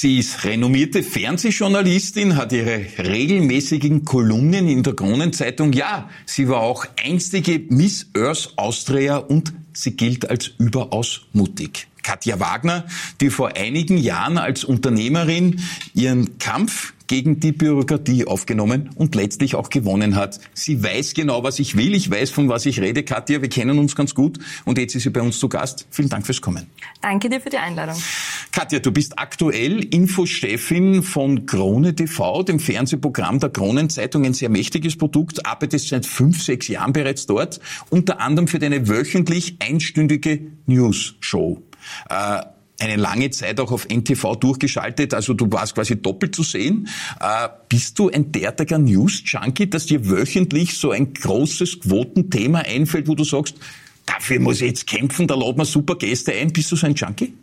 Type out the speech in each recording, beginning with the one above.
Sie ist renommierte Fernsehjournalistin, hat ihre regelmäßigen Kolumnen in der Kronenzeitung. Ja, sie war auch einstige Miss Earth Austria und sie gilt als überaus mutig. Katja Wagner, die vor einigen Jahren als Unternehmerin ihren Kampf gegen die Bürokratie aufgenommen und letztlich auch gewonnen hat. Sie weiß genau, was ich will. Ich weiß, von was ich rede. Katja, wir kennen uns ganz gut und jetzt ist sie bei uns zu Gast. Vielen Dank fürs Kommen. Danke dir für die Einladung. Katja, du bist aktuell Infochefin von Krone TV, dem Fernsehprogramm der Kronenzeitung, ein sehr mächtiges Produkt, arbeitest seit fünf, sechs Jahren bereits dort, unter anderem für deine wöchentlich einstündige News-Show. Äh, eine lange Zeit auch auf NTV durchgeschaltet, also du warst quasi doppelt zu sehen. Äh, bist du ein derartiger News-Junkie, dass dir wöchentlich so ein großes Quotenthema einfällt, wo du sagst, dafür muss ich jetzt kämpfen, da laden wir super Gäste ein. Bist du so ein Junkie?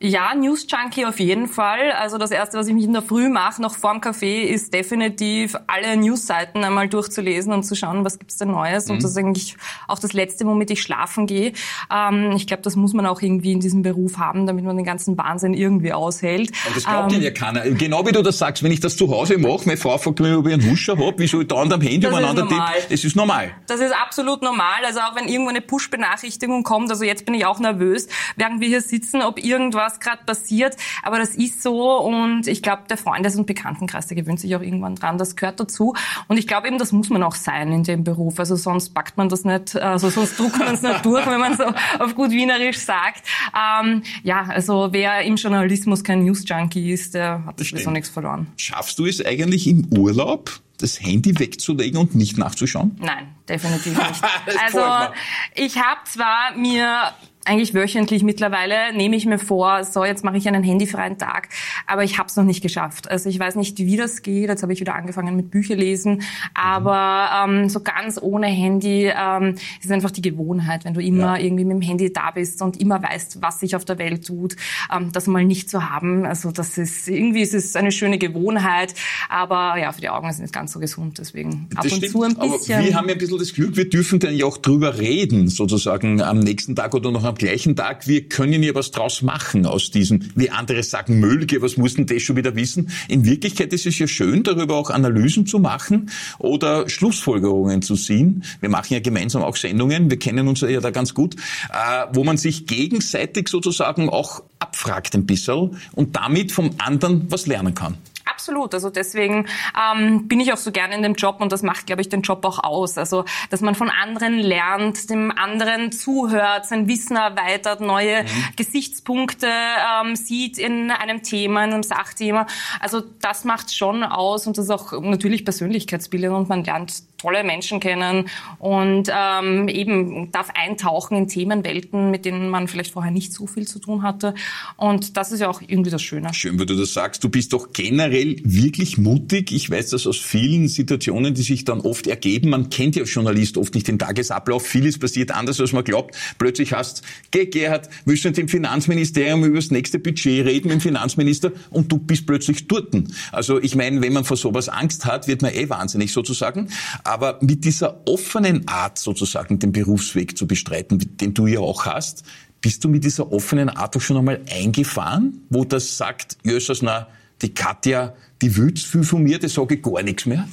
Ja, News Junkie auf jeden Fall. Also das erste, was ich mich in der Früh mache, noch vorm Kaffee, ist definitiv alle Newsseiten einmal durchzulesen und zu schauen, was gibt's denn Neues. Mhm. Und das ist eigentlich auch das Letzte, womit ich schlafen gehe. Ähm, ich glaube, das muss man auch irgendwie in diesem Beruf haben, damit man den ganzen Wahnsinn irgendwie aushält. Und das glaubt ähm, ja keiner. Genau wie du das sagst, wenn ich das zu Hause mache, meine Frau fragt mich, ob ich einen Huscher habe, wie soll ich da an dem Handy umeinander tippen? Das ist normal. Das ist absolut normal. Also auch wenn irgendwo eine Push-Benachrichtigung kommt, also jetzt bin ich auch nervös, während wir hier sitzen, ob irgendwas was gerade passiert, aber das ist so und ich glaube, der Freundes- und Bekanntenkreis, der gewöhnt sich auch irgendwann dran, das gehört dazu und ich glaube eben, das muss man auch sein in dem Beruf, also sonst packt man das nicht, also sonst druckt man es nicht durch, wenn man so auf gut Wienerisch sagt. Ähm, ja, also wer im Journalismus kein News-Junkie ist, der hat sowieso nichts verloren. Schaffst du es eigentlich im Urlaub, das Handy wegzulegen und nicht nachzuschauen? Nein, definitiv nicht. also ich habe zwar mir eigentlich wöchentlich mittlerweile nehme ich mir vor, so jetzt mache ich einen handyfreien Tag, aber ich habe es noch nicht geschafft. Also ich weiß nicht, wie das geht. Jetzt habe ich wieder angefangen mit Bücherlesen, aber ähm, so ganz ohne Handy ähm, ist einfach die Gewohnheit, wenn du immer ja. irgendwie mit dem Handy da bist und immer weißt, was sich auf der Welt tut, ähm, das mal nicht zu haben. Also das ist irgendwie ist es eine schöne Gewohnheit, aber ja, für die Augen ist es nicht ganz so gesund. Deswegen ab das und stimmt, zu ein bisschen. Aber wir haben ja ein bisschen das Glück, wir dürfen dann ja auch drüber reden, sozusagen am nächsten Tag oder noch am am gleichen Tag, wir können ja was draus machen aus diesem, wie andere sagen, Mölge, was muss denn das schon wieder wissen? In Wirklichkeit ist es ja schön, darüber auch Analysen zu machen oder Schlussfolgerungen zu ziehen. Wir machen ja gemeinsam auch Sendungen, wir kennen uns ja da ganz gut, äh, wo man sich gegenseitig sozusagen auch abfragt ein bisschen und damit vom anderen was lernen kann. Absolut. Also deswegen ähm, bin ich auch so gerne in dem Job und das macht, glaube ich, den Job auch aus. Also dass man von anderen lernt, dem anderen zuhört, sein Wissen erweitert, neue mhm. Gesichtspunkte ähm, sieht in einem Thema, in einem Sachthema. Also das macht schon aus und das ist auch natürlich Persönlichkeitsbildung und man lernt tolle Menschen kennen und ähm, eben darf eintauchen in Themenwelten, mit denen man vielleicht vorher nicht so viel zu tun hatte. Und das ist ja auch irgendwie das Schöne. Schön, wie du das sagst. Du bist doch generell wirklich mutig. Ich weiß das aus vielen Situationen, die sich dann oft ergeben. Man kennt ja als Journalist oft nicht den Tagesablauf. Vieles passiert anders, als man glaubt. Plötzlich hast, geh Gerhard, willst du mit dem Finanzministerium über das nächste Budget reden mit dem Finanzminister und du bist plötzlich dort. Also ich meine, wenn man vor sowas Angst hat, wird man eh wahnsinnig sozusagen. Aber mit dieser offenen Art sozusagen den Berufsweg zu bestreiten, den du ja auch hast, bist du mit dieser offenen Art auch schon einmal eingefahren, wo das sagt, Jösses, na, die Katja, die will viel von mir, die sage ich gar nichts mehr?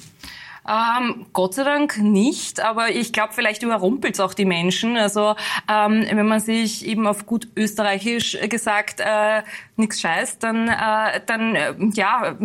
Ähm, Gott sei Dank nicht, aber ich glaube, vielleicht überrumpelt es auch die Menschen. Also ähm, wenn man sich eben auf gut österreichisch gesagt äh, nichts scheißt, dann, äh, dann äh, ja,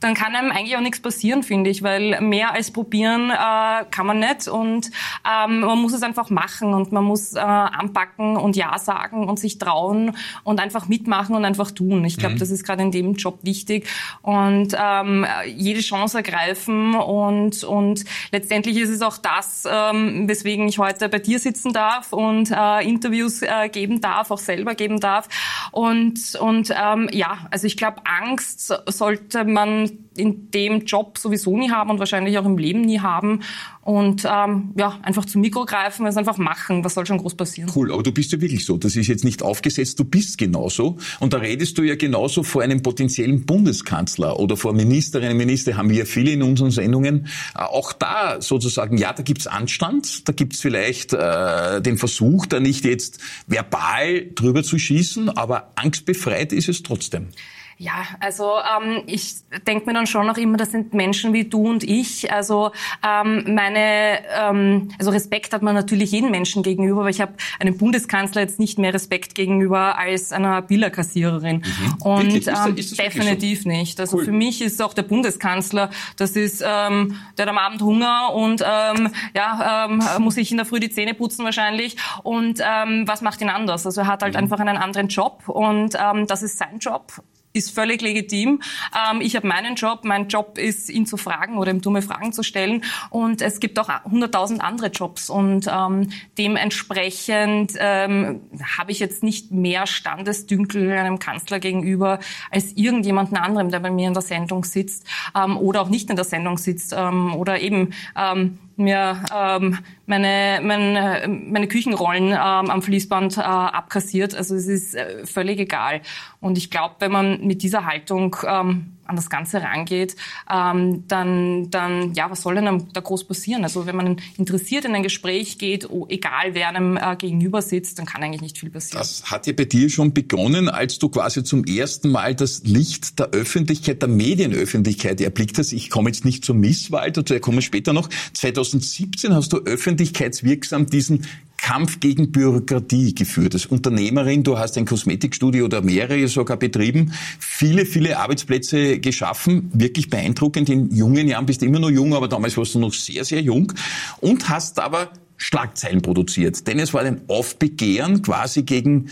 dann kann einem eigentlich auch nichts passieren, finde ich, weil mehr als probieren äh, kann man nicht und ähm, man muss es einfach machen und man muss äh, anpacken und ja sagen und sich trauen und einfach mitmachen und einfach tun. Ich glaube, mhm. das ist gerade in dem Job wichtig und ähm, jede Chance ergreifen und und letztendlich ist es auch das, ähm, weswegen ich heute bei dir sitzen darf und äh, Interviews äh, geben darf, auch selber geben darf und und ähm, ja, also ich glaube, Angst sollte man in dem Job sowieso nie haben und wahrscheinlich auch im Leben nie haben. Und ähm, ja, einfach zum Mikro greifen, es einfach machen. Was soll schon groß passieren? Cool, aber du bist ja wirklich so. Das ist jetzt nicht aufgesetzt, du bist genauso. Und da redest du ja genauso vor einem potenziellen Bundeskanzler oder vor Ministerinnen und Minister, haben wir ja viele in unseren Sendungen. Äh, auch da sozusagen, ja, da gibt's Anstand, da gibt's vielleicht äh, den Versuch, da nicht jetzt verbal drüber zu schießen, aber angstbefreit ist es trotzdem. Ja, also ähm, ich denke mir dann schon noch immer, das sind Menschen wie du und ich. Also ähm, meine, ähm, also Respekt hat man natürlich jeden Menschen gegenüber, aber ich habe einem Bundeskanzler jetzt nicht mehr Respekt gegenüber als einer Billerkassiererin. Mhm. Und ist das, ist das definitiv so? nicht. Also cool. für mich ist auch der Bundeskanzler, das ist ähm, der hat am Abend Hunger und ähm, ja ähm, muss sich in der Früh die Zähne putzen wahrscheinlich. Und ähm, was macht ihn anders? Also er hat halt mhm. einfach einen anderen Job und ähm, das ist sein Job ist völlig legitim. Ähm, ich habe meinen Job. Mein Job ist, ihn zu fragen oder ihm dumme Fragen zu stellen. Und es gibt auch hunderttausend andere Jobs. Und ähm, dementsprechend ähm, habe ich jetzt nicht mehr Standesdünkel einem Kanzler gegenüber als irgendjemanden anderem, der bei mir in der Sendung sitzt ähm, oder auch nicht in der Sendung sitzt ähm, oder eben ähm, mir ähm, meine, meine, meine Küchenrollen ähm, am Fließband äh, abkassiert. Also es ist äh, völlig egal. Und ich glaube, wenn man mit dieser Haltung ähm, an das Ganze rangeht, ähm, dann, dann, ja, was soll denn da groß passieren? Also wenn man interessiert in ein Gespräch geht, oh, egal wer einem äh, gegenüber sitzt, dann kann eigentlich nicht viel passieren. Das hat ja bei dir schon begonnen, als du quasi zum ersten Mal das Licht der Öffentlichkeit, der Medienöffentlichkeit erblickt hast. Ich komme jetzt nicht zur Misswahl, dazu komme ich später noch. 2017 hast du öffentlichkeitswirksam diesen Kampf gegen Bürokratie geführt. Als Unternehmerin, du hast ein Kosmetikstudio oder mehrere sogar betrieben, viele, viele Arbeitsplätze geschaffen, wirklich beeindruckend. In jungen Jahren bist du immer noch jung, aber damals warst du noch sehr, sehr jung und hast aber Schlagzeilen produziert. Denn es war ein Aufbegehren quasi gegen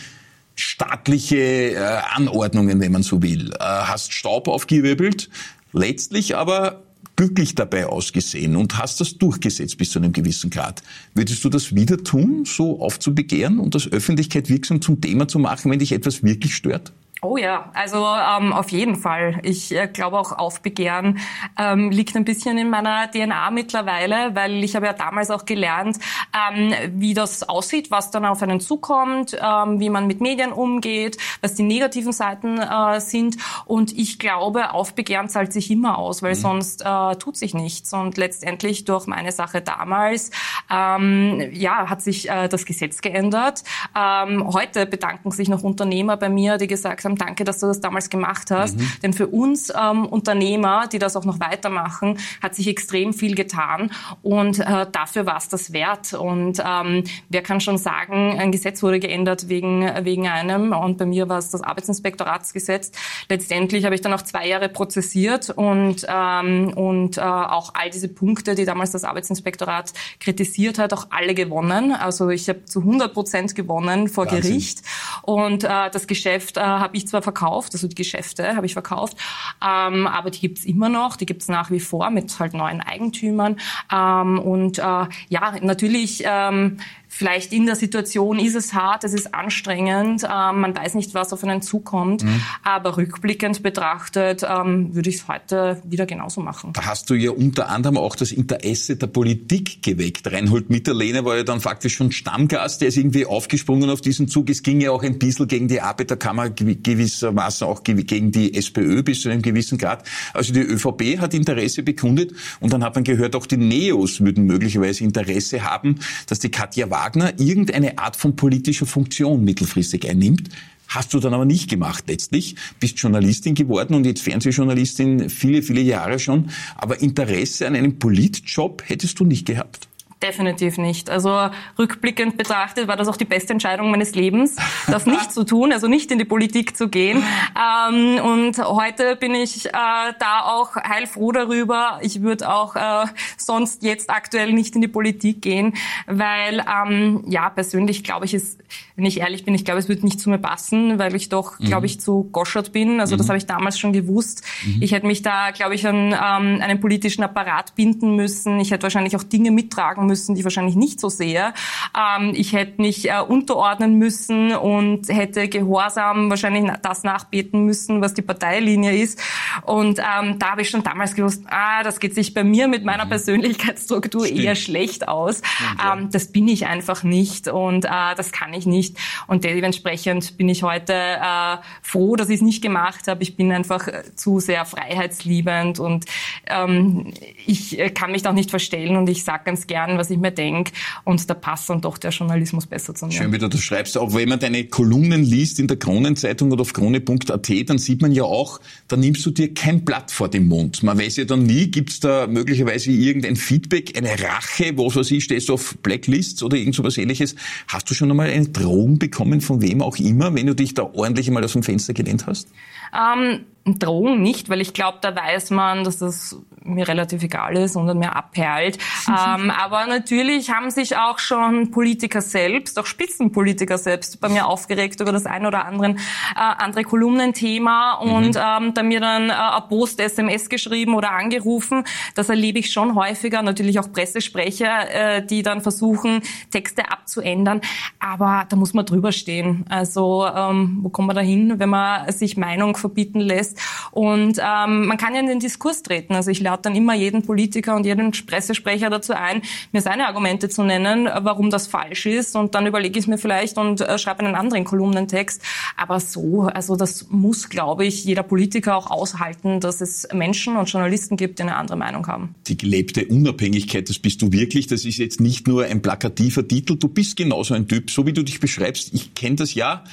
staatliche äh, Anordnungen, wenn man so will. Äh, hast Staub aufgewirbelt, letztlich aber glücklich dabei ausgesehen und hast das durchgesetzt bis zu einem gewissen Grad. Würdest du das wieder tun, so aufzubegehren und das Öffentlichkeit wirksam zum Thema zu machen, wenn dich etwas wirklich stört? Oh ja, also ähm, auf jeden Fall. Ich äh, glaube auch Aufbegehren ähm, liegt ein bisschen in meiner DNA mittlerweile, weil ich habe ja damals auch gelernt, ähm, wie das aussieht, was dann auf einen zukommt, ähm, wie man mit Medien umgeht, was die negativen Seiten äh, sind. Und ich glaube, Aufbegehren zahlt sich immer aus, weil mhm. sonst äh, tut sich nichts. Und letztendlich durch meine Sache damals, ähm, ja, hat sich äh, das Gesetz geändert. Ähm, heute bedanken sich noch Unternehmer bei mir, die gesagt haben, haben, danke, dass du das damals gemacht hast. Mhm. Denn für uns ähm, Unternehmer, die das auch noch weitermachen, hat sich extrem viel getan und äh, dafür war es das wert. Und ähm, wer kann schon sagen, ein Gesetz wurde geändert wegen, wegen einem und bei mir war es das Arbeitsinspektoratsgesetz. Letztendlich habe ich dann auch zwei Jahre prozessiert und, ähm, und äh, auch all diese Punkte, die damals das Arbeitsinspektorat kritisiert hat, auch alle gewonnen. Also ich habe zu 100 Prozent gewonnen vor Wahnsinn. Gericht und äh, das Geschäft äh, habe ich ich zwar verkauft, also die Geschäfte habe ich verkauft, ähm, aber die gibt's immer noch, die gibt's nach wie vor mit halt neuen Eigentümern. Ähm, und äh, ja, natürlich ähm, vielleicht in der Situation ist es hart, es ist anstrengend, ähm, man weiß nicht, was auf einen zukommt, mhm. aber rückblickend betrachtet ähm, würde ich es heute wieder genauso machen. Da hast du ja unter anderem auch das Interesse der Politik geweckt. Reinhold Mitterlehner war ja dann faktisch schon Stammgast, der ist irgendwie aufgesprungen auf diesen Zug. Es ging ja auch ein bisschen gegen die Arbeiterkammer, gewissermaßen auch gegen die SPÖ bis zu einem gewissen Grad. Also die ÖVP hat Interesse bekundet und dann hat man gehört, auch die Neos würden möglicherweise Interesse haben, dass die Katja Wagner Wagner irgendeine Art von politischer Funktion mittelfristig einnimmt. Hast du dann aber nicht gemacht letztlich, bist Journalistin geworden und jetzt Fernsehjournalistin viele, viele Jahre schon. Aber Interesse an einem Politjob hättest du nicht gehabt. Definitiv nicht. Also rückblickend betrachtet war das auch die beste Entscheidung meines Lebens, das nicht zu tun, also nicht in die Politik zu gehen. Ähm, und heute bin ich äh, da auch heilfroh darüber. Ich würde auch äh, sonst jetzt aktuell nicht in die Politik gehen, weil ähm, ja persönlich glaube ich, es, wenn ich ehrlich bin, ich glaube, es wird nicht zu mir passen, weil ich doch, mhm. glaube ich, zu goschert bin. Also mhm. das habe ich damals schon gewusst. Mhm. Ich hätte mich da, glaube ich, an ähm, einen politischen Apparat binden müssen. Ich hätte wahrscheinlich auch Dinge mittragen müssen müssen, die ich wahrscheinlich nicht so sehe. Ähm, ich hätte mich äh, unterordnen müssen und hätte gehorsam wahrscheinlich das nachbeten müssen, was die Parteilinie ist. Und ähm, da habe ich schon damals gewusst, ah, das geht sich bei mir mit meiner mhm. Persönlichkeitsstruktur Stimmt. eher schlecht aus. Stimmt, ja. ähm, das bin ich einfach nicht und äh, das kann ich nicht. Und dementsprechend bin ich heute äh, froh, dass ich es nicht gemacht habe. Ich bin einfach äh, zu sehr freiheitsliebend und ähm, ich äh, kann mich da auch nicht verstellen und ich sage ganz gern, was ich mir denke. Und da passt dann doch der Journalismus besser zu mir. Schön, wie du das schreibst. Auch wenn man deine Kolumnen liest in der Kronenzeitung oder auf krone.at, dann sieht man ja auch, da nimmst du dir kein Blatt vor den Mund. Man weiß ja dann nie, gibt's da möglicherweise irgendein Feedback, eine Rache, was weiß ich, stehst du auf Blacklists oder irgend sowas ähnliches. Hast du schon einmal eine Drohung bekommen, von wem auch immer, wenn du dich da ordentlich einmal aus dem Fenster gelehnt hast? Ähm, Drohung nicht, weil ich glaube, da weiß man, dass das mir relativ egal ist und mir abperlt. ähm, aber natürlich haben sich auch schon Politiker selbst, auch Spitzenpolitiker selbst bei mir aufgeregt über das ein oder anderen, äh, andere Kolumnenthema und mhm. ähm, da mir dann äh, eine Post-SMS geschrieben oder angerufen. Das erlebe ich schon häufiger. Natürlich auch Pressesprecher, äh, die dann versuchen, Texte abzuändern. Aber da muss man drüber stehen. Also ähm, wo kommt man da hin, wenn man sich Meinung verbieten lässt? Und ähm, man kann ja in den Diskurs treten. Also ich lade dann immer jeden Politiker und jeden Pressesprecher dazu ein, mir seine Argumente zu nennen, warum das falsch ist. Und dann überlege ich es mir vielleicht und äh, schreibe einen anderen Kolumnentext. Aber so, also das muss, glaube ich, jeder Politiker auch aushalten, dass es Menschen und Journalisten gibt, die eine andere Meinung haben. Die gelebte Unabhängigkeit, das bist du wirklich. Das ist jetzt nicht nur ein plakativer Titel. Du bist genauso ein Typ, so wie du dich beschreibst. Ich kenne das ja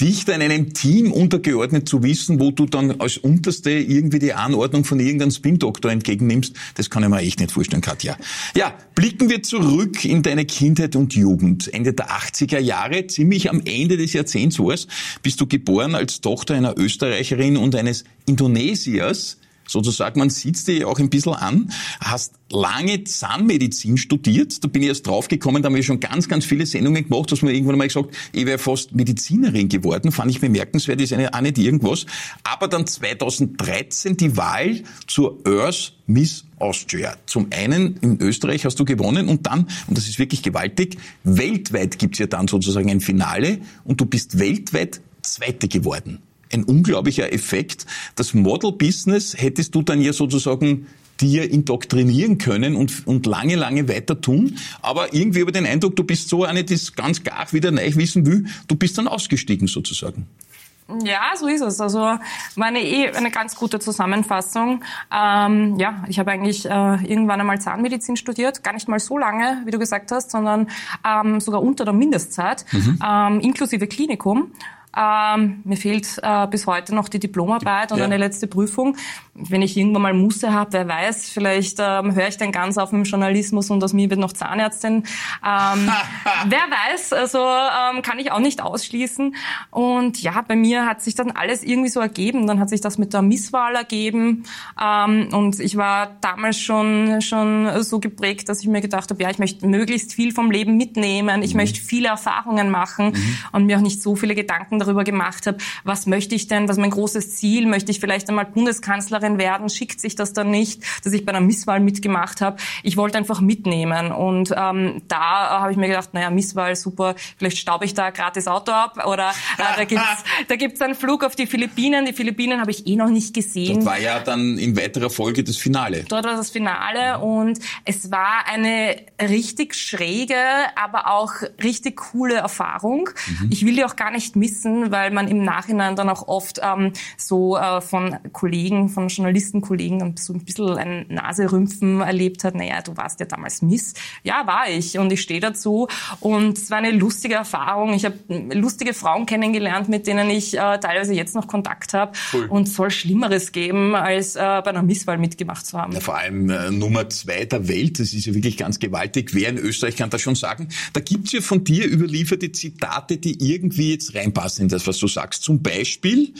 dich in einem Team untergeordnet zu wissen, wo du dann als Unterste irgendwie die Anordnung von irgendeinem Spin-Doktor entgegennimmst, das kann ich mir echt nicht vorstellen, Katja. Ja, blicken wir zurück in deine Kindheit und Jugend. Ende der 80er Jahre, ziemlich am Ende des Jahrzehnts wars, bist du geboren als Tochter einer Österreicherin und eines Indonesiers, sozusagen, man sieht dir auch ein bisschen an, hast lange Zahnmedizin studiert, da bin ich erst draufgekommen, da haben wir schon ganz, ganz viele Sendungen gemacht, dass man irgendwann mal gesagt, ich wäre fast Medizinerin geworden, fand ich bemerkenswert, ist eine, auch nicht irgendwas. Aber dann 2013 die Wahl zur Earth Miss Austria. Zum einen in Österreich hast du gewonnen und dann, und das ist wirklich gewaltig, weltweit gibt's ja dann sozusagen ein Finale und du bist weltweit Zweite geworden ein unglaublicher Effekt. Das Model-Business hättest du dann ja sozusagen dir indoktrinieren können und, und lange, lange weiter tun. Aber irgendwie über den Eindruck, du bist so eine, die es ganz gar wieder neu wissen will, du bist dann ausgestiegen sozusagen. Ja, so ist es. Also meine eh eine ganz gute Zusammenfassung. Ähm, ja, ich habe eigentlich äh, irgendwann einmal Zahnmedizin studiert, gar nicht mal so lange, wie du gesagt hast, sondern ähm, sogar unter der Mindestzeit, mhm. ähm, inklusive Klinikum. Ähm, mir fehlt äh, bis heute noch die Diplomarbeit und ja. eine letzte Prüfung. Wenn ich irgendwann mal Musse habe, wer weiß, vielleicht ähm, höre ich dann ganz auf dem Journalismus und aus mir wird noch Zahnärztin. Ähm, wer weiß, also ähm, kann ich auch nicht ausschließen. Und ja, bei mir hat sich dann alles irgendwie so ergeben. Dann hat sich das mit der Misswahl ergeben. Ähm, und ich war damals schon, schon so geprägt, dass ich mir gedacht habe, ja, ich möchte möglichst viel vom Leben mitnehmen. Ich mhm. möchte viele Erfahrungen machen mhm. und mir auch nicht so viele Gedanken darüber gemacht habe, was möchte ich denn, was ist mein großes Ziel, möchte ich vielleicht einmal Bundeskanzlerin werden, schickt sich das dann nicht, dass ich bei einer Misswahl mitgemacht habe. Ich wollte einfach mitnehmen und ähm, da habe ich mir gedacht, naja, Misswahl, super, vielleicht staube ich da gratis Auto ab oder äh, da gibt's da gibt's einen Flug auf die Philippinen. Die Philippinen habe ich eh noch nicht gesehen. Das war ja dann in weiterer Folge das Finale. Dort war das Finale und es war eine richtig schräge, aber auch richtig coole Erfahrung. Mhm. Ich will die auch gar nicht missen wissen, weil man im Nachhinein dann auch oft ähm, so äh, von Kollegen, von Journalistenkollegen so ein bisschen ein Naserümpfen erlebt hat. Naja, du warst ja damals Miss. Ja, war ich und ich stehe dazu. Und es war eine lustige Erfahrung. Ich habe lustige Frauen kennengelernt, mit denen ich äh, teilweise jetzt noch Kontakt habe. Cool. Und soll Schlimmeres geben, als äh, bei einer Misswahl mitgemacht zu haben. Ja, vor allem äh, Nummer zwei der Welt. Das ist ja wirklich ganz gewaltig. Wer in Österreich kann das schon sagen. Da gibt's ja von dir überlieferte Zitate, die irgendwie jetzt reinpassen in das, was du sagst. Zum Beispiel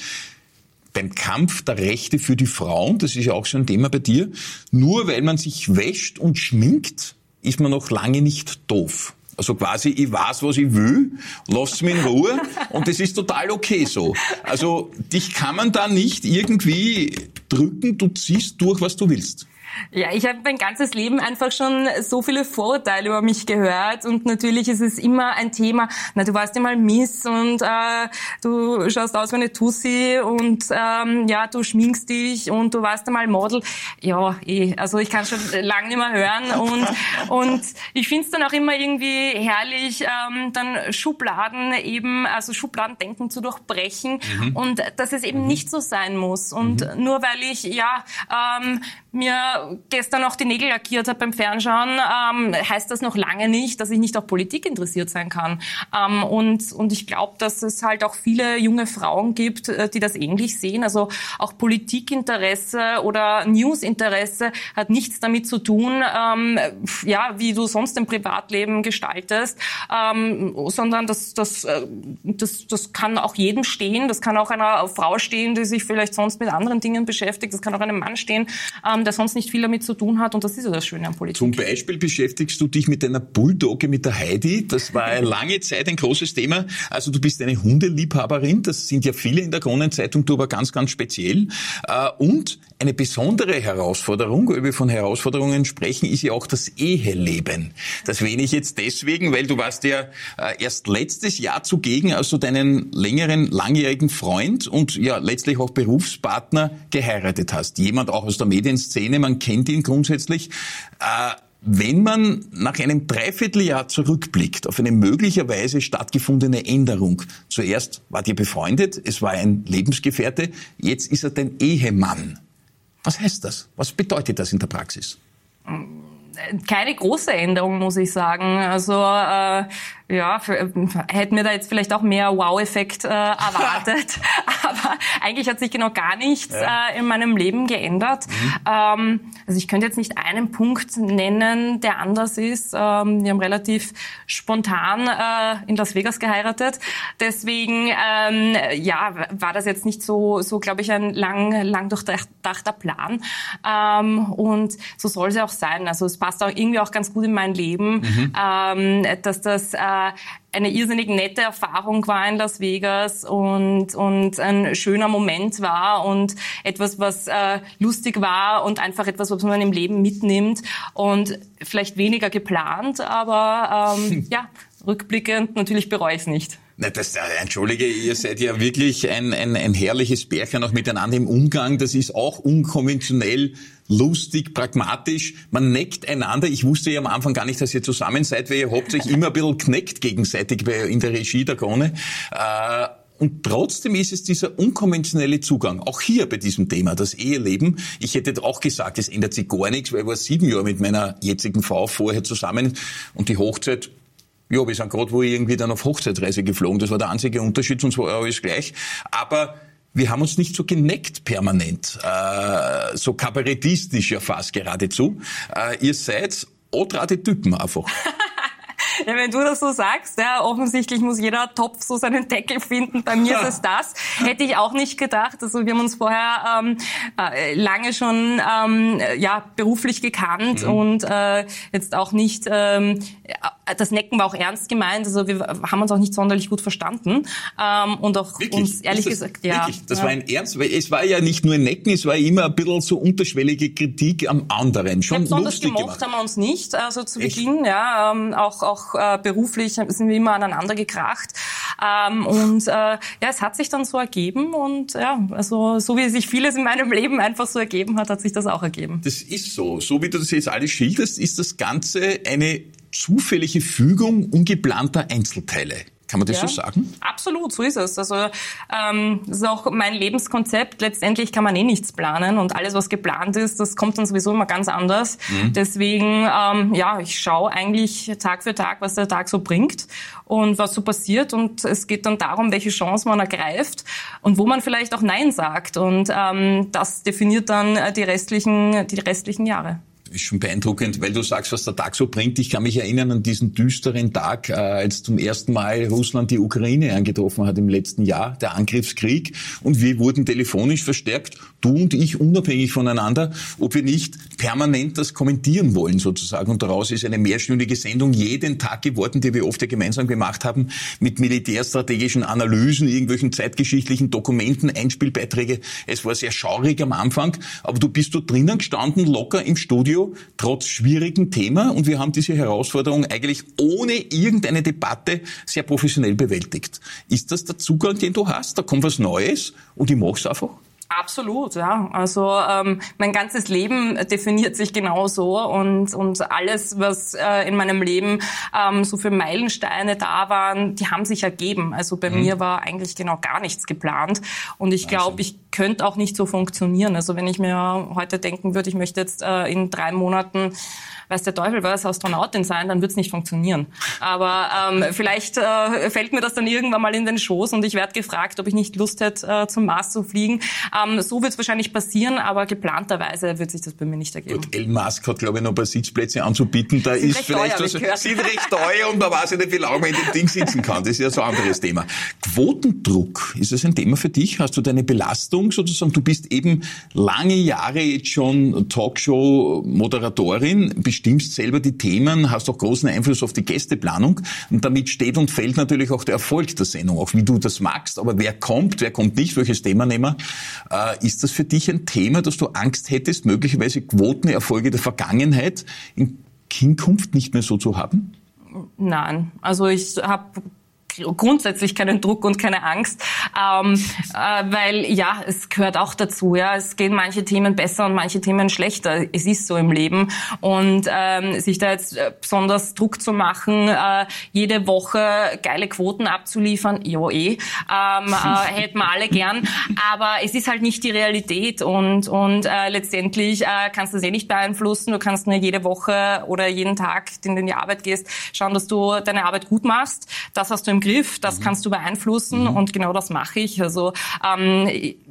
beim Kampf der Rechte für die Frauen, das ist ja auch so ein Thema bei dir, nur weil man sich wäscht und schminkt, ist man noch lange nicht doof. Also quasi, ich weiß, was ich will, lasst mich in Ruhe und das ist total okay so. Also dich kann man da nicht irgendwie drücken, du ziehst durch, was du willst. Ja, ich habe mein ganzes Leben einfach schon so viele Vorurteile über mich gehört und natürlich ist es immer ein Thema, na du warst ja mal Miss und äh, du schaust aus wie eine Tussi und ähm, ja, du schminkst dich und du warst einmal Model. Ja, eh, also ich kann schon lange nicht mehr hören und, und ich finde es dann auch immer irgendwie herrlich, ähm, dann Schubladen eben, also Schubladendenken zu durchbrechen mhm. und dass es eben mhm. nicht so sein muss und mhm. nur weil ich ja ähm, mir gestern auch die Nägel lackiert habe beim Fernschauen, ähm, heißt das noch lange nicht, dass ich nicht auch Politik interessiert sein kann. Ähm, und, und ich glaube, dass es halt auch viele junge Frauen gibt, äh, die das ähnlich sehen. Also auch Politikinteresse oder Newsinteresse hat nichts damit zu tun, ähm, ja, wie du sonst im Privatleben gestaltest, ähm, sondern das, das, äh, das, das kann auch jedem stehen. Das kann auch einer Frau stehen, die sich vielleicht sonst mit anderen Dingen beschäftigt. Das kann auch einem Mann stehen, ähm, der sonst nicht viel damit zu tun hat. Und das ist ja das Schöne an Politik. Zum Beispiel beschäftigst du dich mit deiner Bulldogge, mit der Heidi. Das war lange Zeit ein großes Thema. Also du bist eine Hundeliebhaberin. Das sind ja viele in der Kronenzeitung, du aber ganz, ganz speziell. Äh, und eine besondere Herausforderung, weil wir von Herausforderungen sprechen, ist ja auch das Eheleben. Das erwähne ich jetzt deswegen, weil du warst ja äh, erst letztes Jahr zugegen, als du deinen längeren, langjährigen Freund und ja letztlich auch Berufspartner geheiratet hast. Jemand auch aus der Medienszene, man kennt ihn grundsätzlich. Äh, wenn man nach einem Dreivierteljahr zurückblickt auf eine möglicherweise stattgefundene Änderung, zuerst war ihr befreundet, es war ein Lebensgefährte, jetzt ist er dein Ehemann. Was heißt das? Was bedeutet das in der Praxis? Keine große Änderung, muss ich sagen. Also äh, ja, für, hätten wir da jetzt vielleicht auch mehr Wow-Effekt äh, erwartet. Aber eigentlich hat sich genau gar nichts ja. äh, in meinem Leben geändert. Mhm. Ähm, also ich könnte jetzt nicht einen Punkt nennen, der anders ist. Ähm, wir haben relativ spontan äh, in Las Vegas geheiratet. Deswegen ähm, ja, war das jetzt nicht so, so glaube ich, ein lang, lang durchdachter Plan. Ähm, und so soll es ja auch sein. Also es passt auch irgendwie auch ganz gut in mein Leben, mhm. ähm, dass das äh, eine irrsinnig nette Erfahrung war in Las Vegas und, und ein schöner Moment war und etwas, was äh, lustig war und einfach etwas, was man im Leben mitnimmt und vielleicht weniger geplant, aber ähm, ja, rückblickend natürlich bereue ich es nicht. Na, das, äh, entschuldige, ihr seid ja wirklich ein, ein, ein herrliches Bärchen auch miteinander im Umgang. Das ist auch unkonventionell, lustig, pragmatisch. Man neckt einander. Ich wusste ja am Anfang gar nicht, dass ihr zusammen seid, weil ihr habt euch immer ein bisschen kneckt gegenseitig in der Regie der Krone. Äh, und trotzdem ist es dieser unkonventionelle Zugang, auch hier bei diesem Thema, das Eheleben. Ich hätte auch gesagt, es ändert sich gar nichts, weil ich war sieben Jahre mit meiner jetzigen Frau vorher zusammen und die Hochzeit ja, wir sind gerade wo irgendwie dann auf Hochzeitsreise geflogen. Das war der einzige Unterschied, sonst war alles gleich. Aber wir haben uns nicht so geneckt permanent, äh, so kabarettistisch ja fast geradezu. Äh, ihr seid odrade Typen einfach. Ja, wenn du das so sagst, ja, offensichtlich muss jeder Topf so seinen Deckel finden. Bei mir ist es das. Hätte ich auch nicht gedacht. Also wir haben uns vorher ähm, äh, lange schon ähm, ja beruflich gekannt mhm. und äh, jetzt auch nicht. Ähm, das Necken war auch ernst gemeint. Also wir haben uns auch nicht sonderlich gut verstanden ähm, und auch wirklich? uns ehrlich das, gesagt, ja. Wirklich? Das ja. war ein Ernst, weil es war ja nicht nur ein Necken, es war immer ein bisschen so unterschwellige Kritik am anderen. Schon ja, besonders gemocht gemacht. haben wir uns nicht. Also zu Echt? Beginn, ja, ähm, auch auch äh, beruflich sind wir immer aneinander gekracht. Ähm, und äh, ja, es hat sich dann so ergeben und ja, also so wie sich vieles in meinem Leben einfach so ergeben hat, hat sich das auch ergeben. Das ist so. So wie du das jetzt alles schilderst, ist das Ganze eine zufällige Fügung ungeplanter Einzelteile. Kann man das ja, so sagen? Absolut, so ist es. Also ähm, das ist auch mein Lebenskonzept. Letztendlich kann man eh nichts planen und alles, was geplant ist, das kommt dann sowieso immer ganz anders. Mhm. Deswegen, ähm, ja, ich schaue eigentlich Tag für Tag, was der Tag so bringt und was so passiert. Und es geht dann darum, welche Chance man ergreift und wo man vielleicht auch Nein sagt. Und ähm, das definiert dann die restlichen, die restlichen Jahre ist schon beeindruckend, weil du sagst, was der Tag so bringt. Ich kann mich erinnern an diesen düsteren Tag, äh, als zum ersten Mal Russland die Ukraine angetroffen hat im letzten Jahr, der Angriffskrieg. Und wir wurden telefonisch verstärkt, du und ich unabhängig voneinander, ob wir nicht permanent das kommentieren wollen sozusagen. Und daraus ist eine mehrstündige Sendung jeden Tag geworden, die wir oft ja gemeinsam gemacht haben, mit militärstrategischen Analysen, irgendwelchen zeitgeschichtlichen Dokumenten, Einspielbeiträge. Es war sehr schaurig am Anfang, aber du bist dort drinnen gestanden, locker im Studio trotz schwierigen Thema und wir haben diese Herausforderung eigentlich ohne irgendeine Debatte sehr professionell bewältigt. Ist das der Zugang, den du hast? Da kommt was Neues und ich mach's einfach? Absolut, ja. Also ähm, mein ganzes Leben definiert sich genauso und und alles, was äh, in meinem Leben ähm, so für Meilensteine da waren, die haben sich ergeben. Also bei mhm. mir war eigentlich genau gar nichts geplant und ich glaube, ich könnte auch nicht so funktionieren. Also wenn ich mir heute denken würde, ich möchte jetzt äh, in drei Monaten weiß der Teufel was, Astronautin sein, dann wird es nicht funktionieren. Aber ähm, vielleicht äh, fällt mir das dann irgendwann mal in den Schoß und ich werde gefragt, ob ich nicht Lust hätte, äh, zum Mars zu fliegen. Ähm, so wird es wahrscheinlich passieren, aber geplanterweise wird sich das bei mir nicht ergeben. Gut, Elon Musk hat, glaube ich, noch ein paar Sitzplätze anzubieten. Da sind ist vielleicht teuer, was, sind recht teuer und man weiß nicht, wie lange man in dem Ding sitzen kann. Das ist ja so ein anderes Thema. Quotendruck, ist das ein Thema für dich? Hast du deine Belastung sozusagen? Du bist eben lange Jahre jetzt schon Talkshow-Moderatorin, bestimmst selber die Themen, hast auch großen Einfluss auf die Gästeplanung und damit steht und fällt natürlich auch der Erfolg der Sendung, auch wie du das magst. Aber wer kommt, wer kommt nicht, welches Thema nehmen? Äh, ist das für dich ein Thema, dass du Angst hättest, möglicherweise Quotenerfolge der Vergangenheit in Hinkunft nicht mehr so zu haben? Nein, also ich habe grundsätzlich keinen Druck und keine Angst, ähm, äh, weil ja, es gehört auch dazu. Ja, es gehen manche Themen besser und manche Themen schlechter. Es ist so im Leben und ähm, sich da jetzt äh, besonders Druck zu machen, äh, jede Woche geile Quoten abzuliefern, ja eh, ähm, äh, hätten wir alle gern, aber es ist halt nicht die Realität und und äh, letztendlich äh, kannst du das eh nicht beeinflussen. Du kannst nur jede Woche oder jeden Tag, den du in die Arbeit gehst, schauen, dass du deine Arbeit gut machst. Das hast du im Griff, das mhm. kannst du beeinflussen mhm. und genau das mache ich. Also ähm,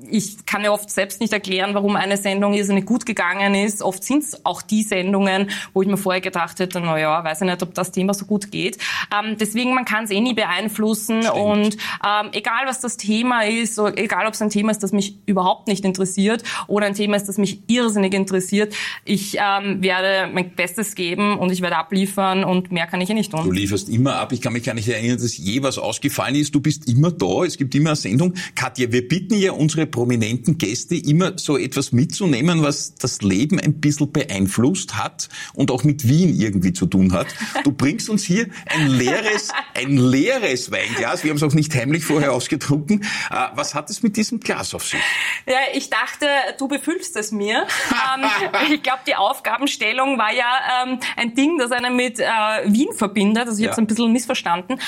ich kann mir oft selbst nicht erklären, warum eine Sendung irrsinnig gut gegangen ist. Oft sind es auch die Sendungen, wo ich mir vorher gedacht hätte, na ja, weiß ich nicht, ob das Thema so gut geht. Ähm, deswegen, man kann es eh nie beeinflussen Stimmt. und ähm, egal was das Thema ist, egal ob es ein Thema ist, das mich überhaupt nicht interessiert oder ein Thema ist, das mich irrsinnig interessiert, ich ähm, werde mein Bestes geben und ich werde abliefern und mehr kann ich eh nicht tun. Du lieferst immer ab. Ich kann mich gar nicht erinnern, dass je was ausgefallen ist. Du bist immer da, es gibt immer eine Sendung. Katja, wir bitten ja unsere prominenten Gäste immer so etwas mitzunehmen, was das Leben ein bisschen beeinflusst hat und auch mit Wien irgendwie zu tun hat. Du bringst uns hier ein leeres, ein leeres Weinglas. Wir haben es auch nicht heimlich vorher ausgetrunken. Äh, was hat es mit diesem Glas auf sich? Ja, ich dachte, du befüllst es mir. ähm, ich glaube, die Aufgabenstellung war ja ähm, ein Ding, das einen mit äh, Wien verbindet. Also ich ja. habe es ein bisschen missverstanden.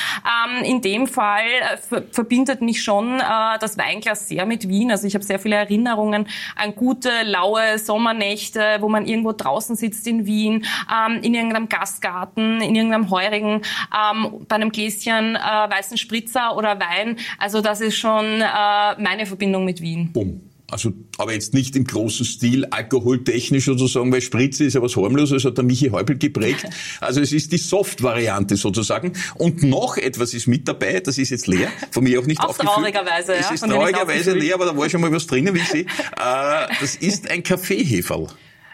In dem Fall äh, verbindet mich schon äh, das Weinglas sehr mit Wien. Also ich habe sehr viele Erinnerungen an gute, laue Sommernächte, wo man irgendwo draußen sitzt in Wien, ähm, in irgendeinem Gastgarten, in irgendeinem Heurigen, ähm, bei einem Gläschen äh, weißen Spritzer oder Wein. Also das ist schon äh, meine Verbindung mit Wien. Bumm. Also, aber jetzt nicht im großen Stil, alkoholtechnisch sozusagen, weil Spritze ist ja was harmloses, hat der Michi Häupl geprägt. Also es ist die Soft-Variante sozusagen. Und noch etwas ist mit dabei, das ist jetzt leer, von mir auch nicht auch aufgefüllt. traurigerweise, Es ist traurigerweise leer, aber da war schon mal was drinnen, wie ich sehe. Äh, das ist ein Kaffeeheferl.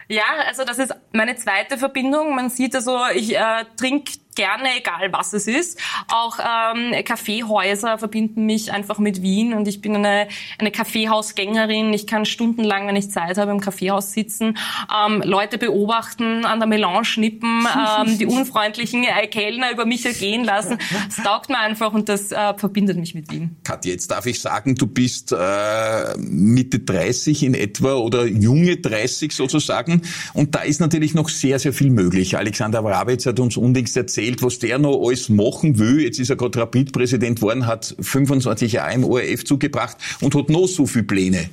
Ja, also das ist meine zweite Verbindung. Man sieht also, ich äh, trinke gerne, egal was es ist. Auch ähm, Kaffeehäuser verbinden mich einfach mit Wien und ich bin eine, eine Kaffeehausgängerin. Ich kann stundenlang, wenn ich Zeit habe, im Kaffeehaus sitzen, ähm, Leute beobachten, an der Melange schnippen, ähm, die unfreundlichen äh, Kellner über mich ergehen lassen. Das taugt mir einfach und das äh, verbindet mich mit Wien. Katja, jetzt darf ich sagen, du bist äh, Mitte 30 in etwa oder junge 30 sozusagen und da ist natürlich noch sehr, sehr viel möglich. Alexander Wrabetz hat uns unlängst erzählt, erzählt, was der noch alles machen will. Jetzt ist er gerade Rapid-Präsident worden, hat 25 Jahre im ORF zugebracht und hat noch so viele Pläne.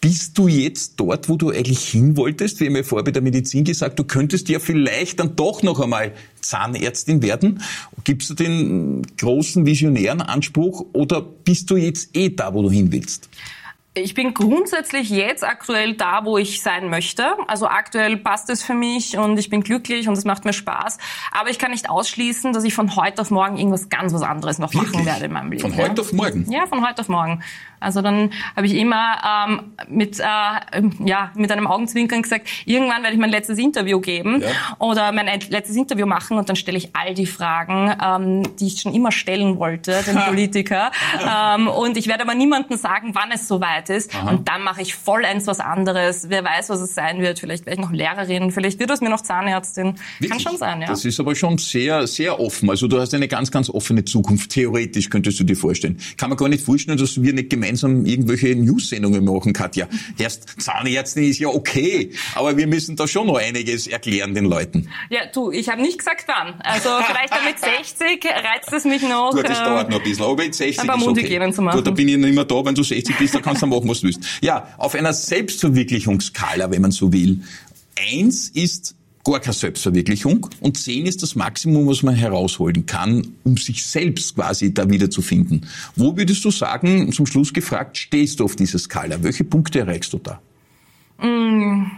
Bist du jetzt dort, wo du eigentlich hin wolltest? Wir haben ja vorher bei der Medizin gesagt, du könntest ja vielleicht dann doch noch einmal Zahnärztin werden. Gibst du den großen visionären Anspruch oder bist du jetzt eh da, wo du hin willst? Ich bin grundsätzlich jetzt aktuell da, wo ich sein möchte. Also aktuell passt es für mich und ich bin glücklich und es macht mir Spaß. Aber ich kann nicht ausschließen, dass ich von heute auf morgen irgendwas ganz was anderes noch Wirklich? machen werde in meinem Leben. Von heute ja. auf morgen? Ja, von heute auf morgen. Also dann habe ich immer ähm, mit, äh, ja, mit einem Augenzwinkern gesagt, irgendwann werde ich mein letztes Interview geben ja. oder mein letztes Interview machen und dann stelle ich all die Fragen, ähm, die ich schon immer stellen wollte, den Politiker. ähm, und ich werde aber niemandem sagen, wann es soweit ist. Aha. Und dann mache ich vollends was anderes. Wer weiß, was es sein wird. Vielleicht werde ich noch Lehrerin, vielleicht wird es mir noch Zahnärztin. Wirklich? Kann schon sein, ja. Das ist aber schon sehr, sehr offen. Also du hast eine ganz, ganz offene Zukunft. Theoretisch könntest du dir vorstellen. Kann man gar nicht vorstellen, dass wir nicht gemeinsam irgendwelche News-Sendungen machen, Katja. Erst Zahnärztin ist ja okay, aber wir müssen da schon noch einiges erklären den Leuten. Ja, du, ich habe nicht gesagt wann. Also vielleicht damit 60 reizt es mich noch. Gut, das äh, dauert noch ein bisschen, aber mit 60 ein paar ist okay. zu machen. Gut, da bin ich nicht mehr da, wenn du 60 bist, dann kannst du machen, was du willst. Ja, auf einer Selbstverwirklichungsskala, wenn man so will. Eins ist gar keine Selbstverwirklichung und zehn ist das Maximum, was man herausholen kann, um sich selbst quasi da wiederzufinden. Wo würdest du sagen, zum Schluss gefragt, stehst du auf dieser Skala? Welche Punkte erreichst du da? Mm,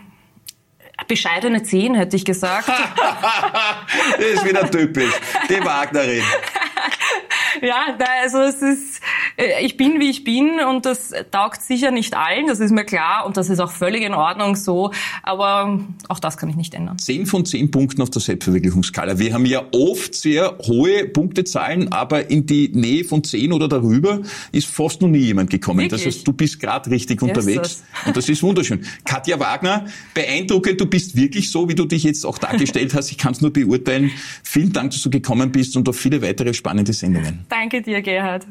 bescheidene zehn, hätte ich gesagt. das ist wieder typisch. Die Wagnerin. ja, also es ist, ich bin wie ich bin und das taugt sicher nicht allen, das ist mir klar und das ist auch völlig in Ordnung so, aber auch das kann ich nicht ändern. Zehn von zehn Punkten auf der Selbstverwirklichungsskala. Wir haben ja oft sehr hohe Punktezahlen, aber in die Nähe von zehn oder darüber ist fast noch nie jemand gekommen. Wirklich? Das heißt, du bist gerade richtig unterwegs das. und das ist wunderschön. Katja Wagner, beeindruckend, du bist wirklich so, wie du dich jetzt auch dargestellt hast. Ich kann es nur beurteilen. Vielen Dank, dass du gekommen bist und auf viele weitere spannende Sendungen. Danke dir, Gerhard.